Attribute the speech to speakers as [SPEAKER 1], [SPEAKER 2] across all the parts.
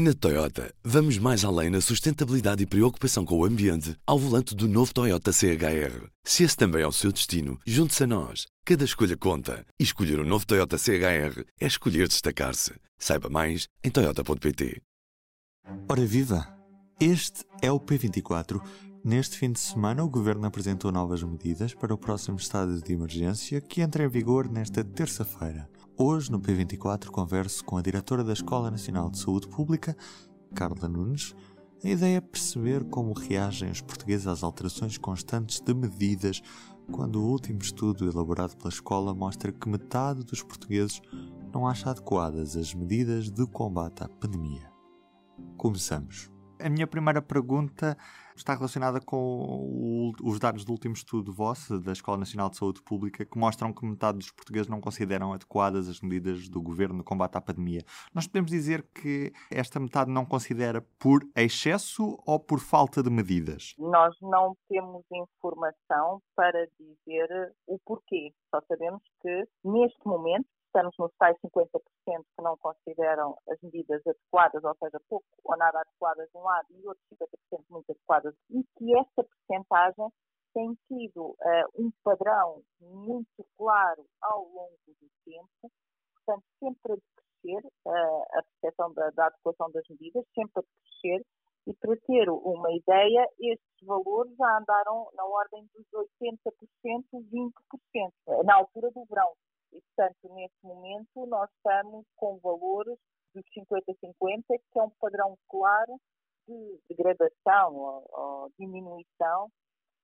[SPEAKER 1] Na Toyota, vamos mais além na sustentabilidade e preocupação com o ambiente ao volante do novo Toyota CHR. Se esse também é o seu destino, junte-se a nós. Cada escolha conta. E escolher o um novo Toyota CHR é escolher destacar-se. Saiba mais em Toyota.pt.
[SPEAKER 2] Ora viva! Este é o P24. Neste fim de semana, o Governo apresentou novas medidas para o próximo estado de emergência que entra em vigor nesta terça-feira. Hoje, no P24, converso com a diretora da Escola Nacional de Saúde Pública, Carla Nunes. A ideia é perceber como reagem os portugueses às alterações constantes de medidas, quando o último estudo elaborado pela escola mostra que metade dos portugueses não acha adequadas as medidas de combate à pandemia. Começamos. A minha primeira pergunta está relacionada com o, os dados do último estudo vosso, da Escola Nacional de Saúde Pública, que mostram que metade dos portugueses não consideram adequadas as medidas do governo no combate à pandemia. Nós podemos dizer que esta metade não considera por excesso ou por falta de medidas?
[SPEAKER 3] Nós não temos informação para dizer o porquê. Só sabemos que, neste momento, estamos nos tais 50% que não consideram as medidas adequadas, ou seja, pouco ou nada adequadas de um lado e outros 50% muito adequadas, e que esta percentagem tem tido uh, um padrão muito claro ao longo do tempo, portanto, sempre a crescer uh, a percepção da, da adequação das medidas, sempre a crescer, e para ter uma ideia, estes valores já andaram na ordem dos 80%, 20%, na altura do verão. Portanto, neste momento, nós estamos com valores dos 50-50, que é um padrão claro de degradação ou, ou diminuição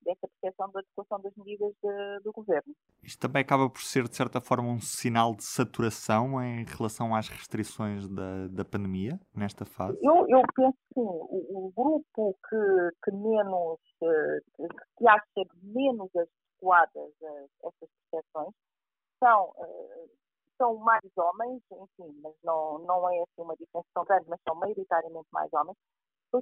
[SPEAKER 3] dessa percepção da adequação das medidas de, do governo.
[SPEAKER 2] Isto também acaba por ser, de certa forma, um sinal de saturação em relação às restrições da, da pandemia, nesta fase?
[SPEAKER 3] Eu, eu penso que sim. O, o grupo que, que menos, eh, que acha menos adequadas essas percepções são, uh, são mais homens, enfim, mas não, não é assim uma diferença tão grande, mas são maioritariamente mais homens,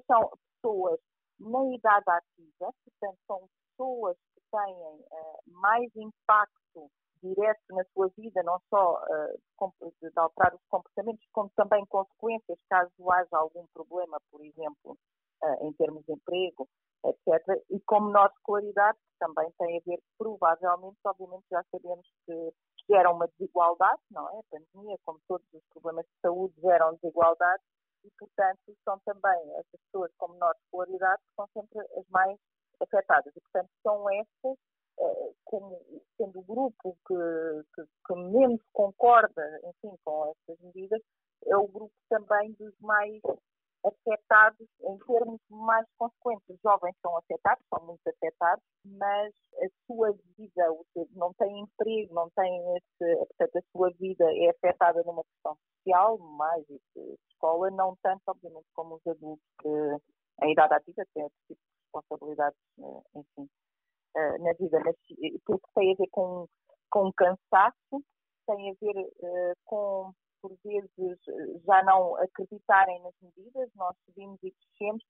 [SPEAKER 3] são pessoas na idade ativa, portanto, são pessoas que têm uh, mais impacto direto na sua vida, não só uh, de alterar os comportamentos, como também consequências caso haja algum problema, por exemplo, uh, em termos de emprego, etc. E com menor escolaridade, que também tem a ver, provavelmente, obviamente já sabemos que gera uma desigualdade, não é? A pandemia, como todos os problemas de saúde, geram desigualdade e, portanto, são também essas pessoas com menor escolaridade que são sempre as mais afetadas. E, portanto, são essas, eh, como sendo o grupo que, que, que menos concorda, enfim, com estas medidas, é o grupo também dos mais afetados em termos mais consequentes. Os jovens são afetados, são muito afetados, mas a sua vida, não tem emprego, não tem esse, portanto, a sua vida é afetada numa questão social, mais de escola, não tanto, obviamente, como os adultos que, em idade ativa têm outro tipo de responsabilidades, eh, enfim, eh, na vida, mas porque tem a ver com, com cansaço, tem a ver uh, com por vezes já não acreditarem nas medidas, nós subimos e descemos,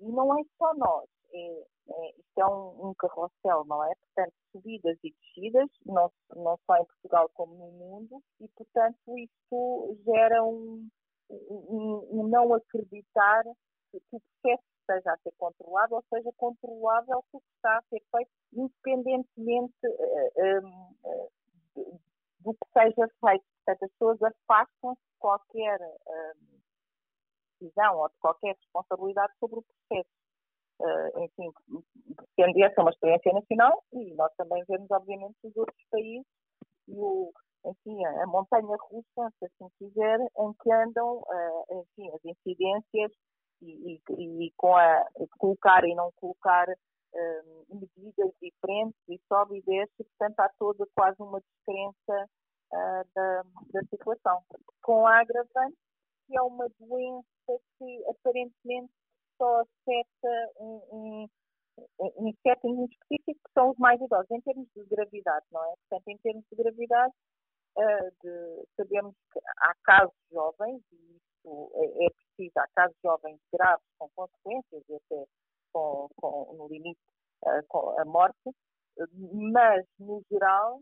[SPEAKER 3] e não é só nós, é, é, isto é um, um carrossel, não é? Portanto, subidas e descidas, não, não só em Portugal como no mundo, e portanto isto gera um, um, um não acreditar que o processo esteja a ser controlado ou seja controlável o que está a ser feito, independentemente uh, uh, do que seja feito. Portanto, as pessoas afastam-se de qualquer uh, decisão ou de qualquer responsabilidade sobre o processo. Uh, enfim, sendo essa uma experiência nacional e nós também vemos, obviamente, os outros países e o, enfim, a montanha russa, se assim quiser, em que andam, uh, enfim, as incidências e, e, e com a colocar e não colocar uh, medidas diferentes e sobe e desce, portanto há toda quase uma descrença uh, da, da situação. Com a agravante, que é uma doença que aparentemente só afeta um, um, um setting específico, que são os mais idosos, em termos de gravidade, não é? Portanto, em termos de gravidade, uh, de, sabemos que há casos jovens, e isso é, é preciso, há casos jovens graves com consequências, e até com, com, no limite uh, com a morte, mas, no geral,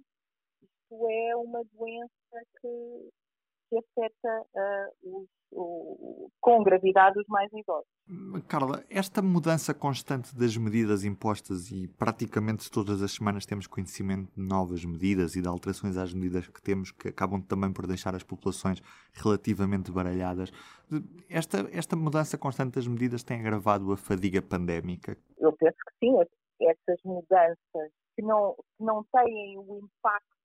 [SPEAKER 3] isto é uma doença que, que afeta uh, os, com gravidade os mais idosos.
[SPEAKER 2] Carla, esta mudança constante das medidas impostas e praticamente todas as semanas temos conhecimento de novas medidas e de alterações às medidas que temos que acabam também por deixar as populações relativamente baralhadas. Esta, esta mudança constante das medidas tem agravado a fadiga pandémica?
[SPEAKER 3] Eu penso que sim. Essas mudanças que não, que não têm o impacto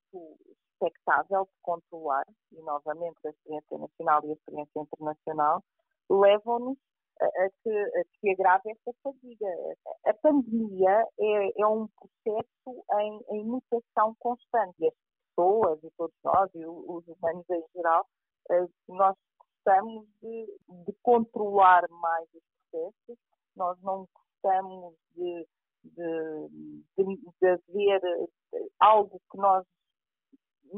[SPEAKER 3] expectável de controlar, e novamente a experiência nacional e a experiência internacional, levam-nos a, a, que, a que agrave esta fadiga. A pandemia é, é um processo em, em, mutação constante. E as pessoas, e todos nós, e os humanos em geral, eh, nós gostamos de, de controlar mais os processos, nós não gostamos de, de, de, de haver algo que nós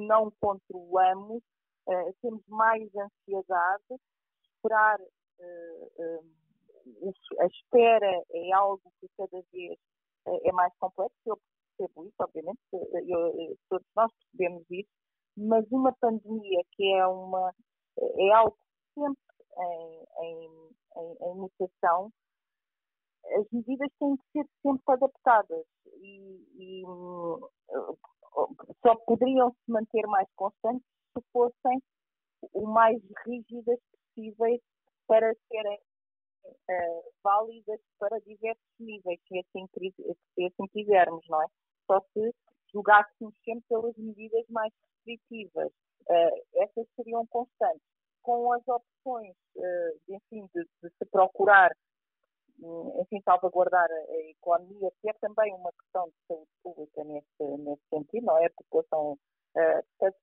[SPEAKER 3] não controlamos, uh, temos mais ansiedade, esperar, uh, a espera é algo que cada vez é mais complexo, eu percebo isso, obviamente, eu, todos nós percebemos isso, mas uma pandemia que é uma é algo sempre em, em, em, em mutação, as medidas têm que ser sempre adaptadas e, e só poderiam se manter mais constantes se fossem o mais rígidas possíveis para serem uh, válidas para diversos níveis, se assim, se assim quisermos, não é? Só se julgássemos sempre pelas medidas mais restritivas. Uh, essas seriam constantes. Com as opções, uh, enfim, de, de se procurar enfim, salvaguardar a economia, que é também uma questão de saúde pública nesse, nesse sentido, não é? A população, uh,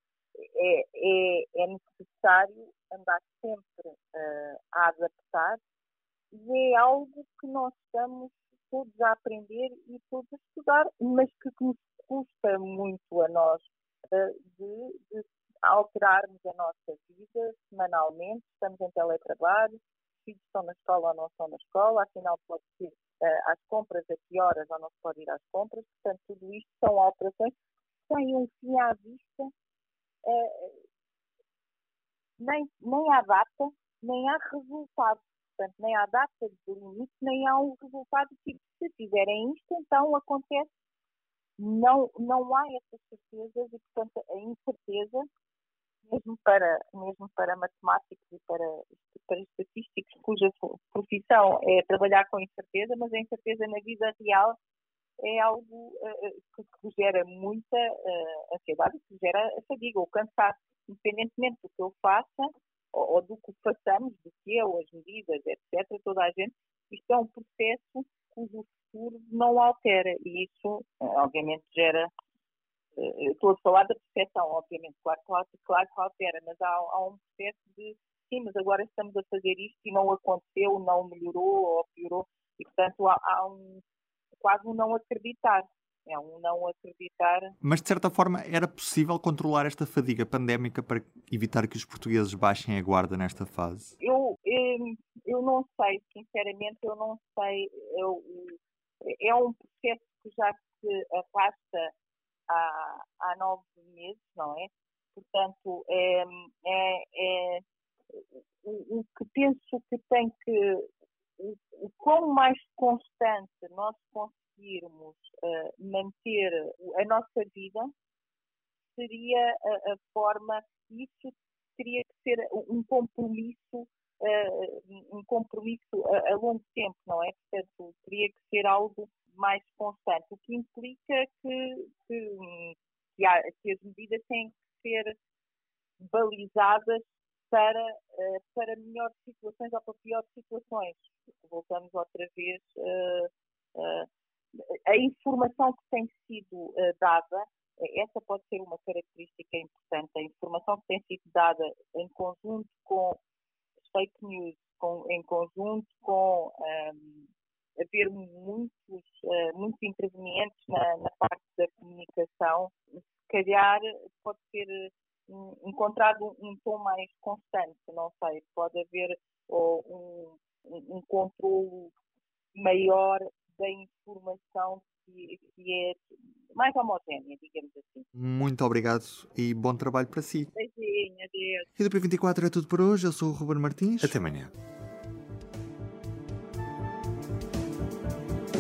[SPEAKER 3] é, é, é, necessário andar sempre uh, a adaptar e é algo que nós estamos todos a aprender e todos a estudar, mas que, que nos custa muito a nós uh, de, de alterarmos a nossa vida semanalmente, estamos em teletrabalho, filhos estão na escola ou não estão na escola, afinal pode ser uh, às compras, a que horas ou não se pode ir às compras, portanto tudo isto são alterações que têm um fim à vista, uh, nem, nem há data, nem há resultado, portanto nem há data de limite, nem há um resultado tipo, se fizerem isto, então acontece, não, não há essas certezas e portanto a incerteza mesmo para, mesmo para matemáticos e para, para estatísticos cuja profissão é trabalhar com incerteza, mas a incerteza na vida real é algo uh, que, gera muita uh, ansiedade, que gera fadiga ou cansaço, independentemente do que eu faça ou, ou, do que façamos, do que eu, as medidas, etc., toda a gente, isto é um processo cujo futuro não altera e isso, obviamente, gera eu estou a falar da percepção, obviamente, claro, claro, claro que altera, mas há, há, um processo de sim, mas agora estamos a fazer isto e não aconteceu, não melhorou ou piorou, e portanto há, há um quase um não acreditar. É um não acreditar.
[SPEAKER 2] Mas de certa forma era possível controlar esta fadiga pandémica para evitar que os portugueses baixem a guarda nesta fase?
[SPEAKER 3] Eu, eu, não sei, sinceramente, eu não sei. Eu, é um processo que já se arrasta há, há nove meses, não é? Portanto, é, é, é o, o, que penso que tem que, o, o quão mais constante nós conseguirmos uh, manter a nossa vida, seria a, a forma, isso teria que ser um compromisso Uh, um compromisso a, a, longo tempo, não é? Portanto, teria que ser algo mais constante, o que implica que, que, que, há, que as medidas têm que ser balizadas para, uh, para melhores situações ou para piores situações. Voltamos outra vez. Uh, uh, a informação que tem sido dada, essa pode ser uma característica importante. A informação que tem sido dada em conjunto com fake news, com, em conjunto com um, haver muitos, uh, muitos intervenientes na, na, parte da comunicação, se calhar pode ser um, encontrado um, tom mais constante, não sei, pode haver um, um, um controle maior da informação que, que, é, mais homogénea, digamos assim.
[SPEAKER 2] Muito obrigado e bom trabalho para si.
[SPEAKER 3] Beijinho, adeus.
[SPEAKER 2] E do P24 é tudo por hoje. Eu sou o Ruben Martins.
[SPEAKER 1] Até amanhã.